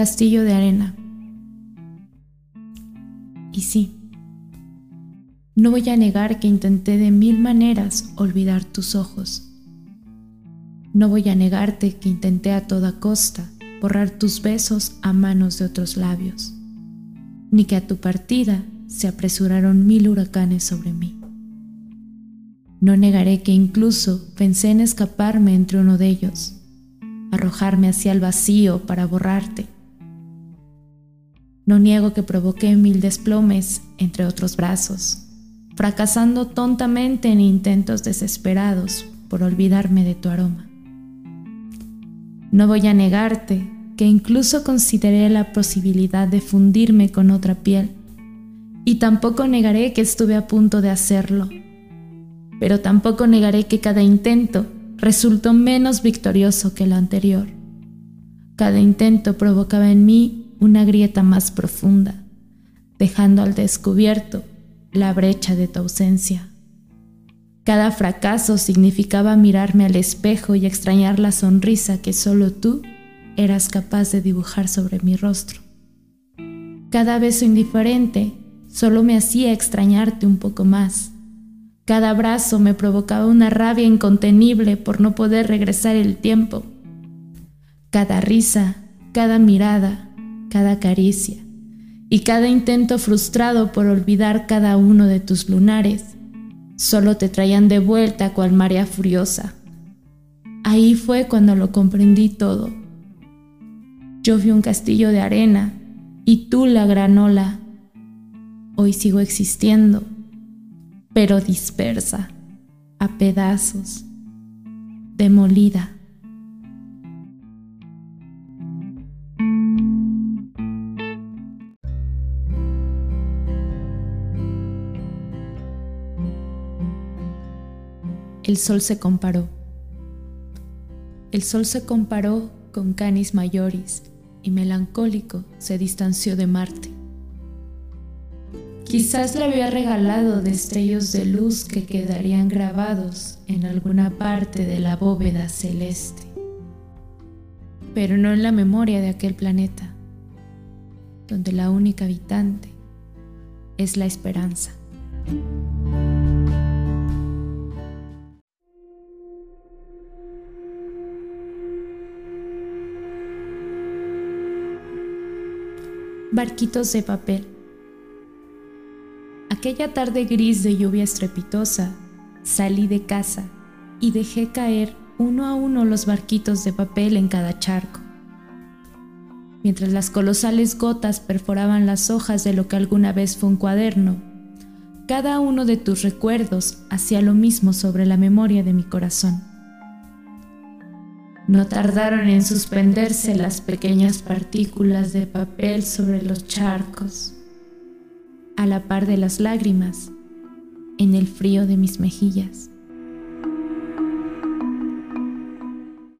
castillo de arena. Y sí, no voy a negar que intenté de mil maneras olvidar tus ojos. No voy a negarte que intenté a toda costa borrar tus besos a manos de otros labios, ni que a tu partida se apresuraron mil huracanes sobre mí. No negaré que incluso pensé en escaparme entre uno de ellos, arrojarme hacia el vacío para borrarte. No niego que provoqué mil desplomes entre otros brazos, fracasando tontamente en intentos desesperados por olvidarme de tu aroma. No voy a negarte que incluso consideré la posibilidad de fundirme con otra piel, y tampoco negaré que estuve a punto de hacerlo, pero tampoco negaré que cada intento resultó menos victorioso que el anterior. Cada intento provocaba en mí una grieta más profunda, dejando al descubierto la brecha de tu ausencia. Cada fracaso significaba mirarme al espejo y extrañar la sonrisa que solo tú eras capaz de dibujar sobre mi rostro. Cada beso indiferente solo me hacía extrañarte un poco más. Cada abrazo me provocaba una rabia incontenible por no poder regresar el tiempo. Cada risa, cada mirada, cada caricia y cada intento frustrado por olvidar cada uno de tus lunares Solo te traían de vuelta cual marea furiosa. Ahí fue cuando lo comprendí todo. Yo vi un castillo de arena y tú la granola. Hoy sigo existiendo, pero dispersa, a pedazos, demolida. El sol se comparó. El sol se comparó con Canis Majoris y melancólico se distanció de Marte. Quizás le había regalado destellos de luz que quedarían grabados en alguna parte de la bóveda celeste, pero no en la memoria de aquel planeta, donde la única habitante es la esperanza. Barquitos de papel. Aquella tarde gris de lluvia estrepitosa, salí de casa y dejé caer uno a uno los barquitos de papel en cada charco. Mientras las colosales gotas perforaban las hojas de lo que alguna vez fue un cuaderno, cada uno de tus recuerdos hacía lo mismo sobre la memoria de mi corazón. No tardaron en suspenderse las pequeñas partículas de papel sobre los charcos, a la par de las lágrimas, en el frío de mis mejillas.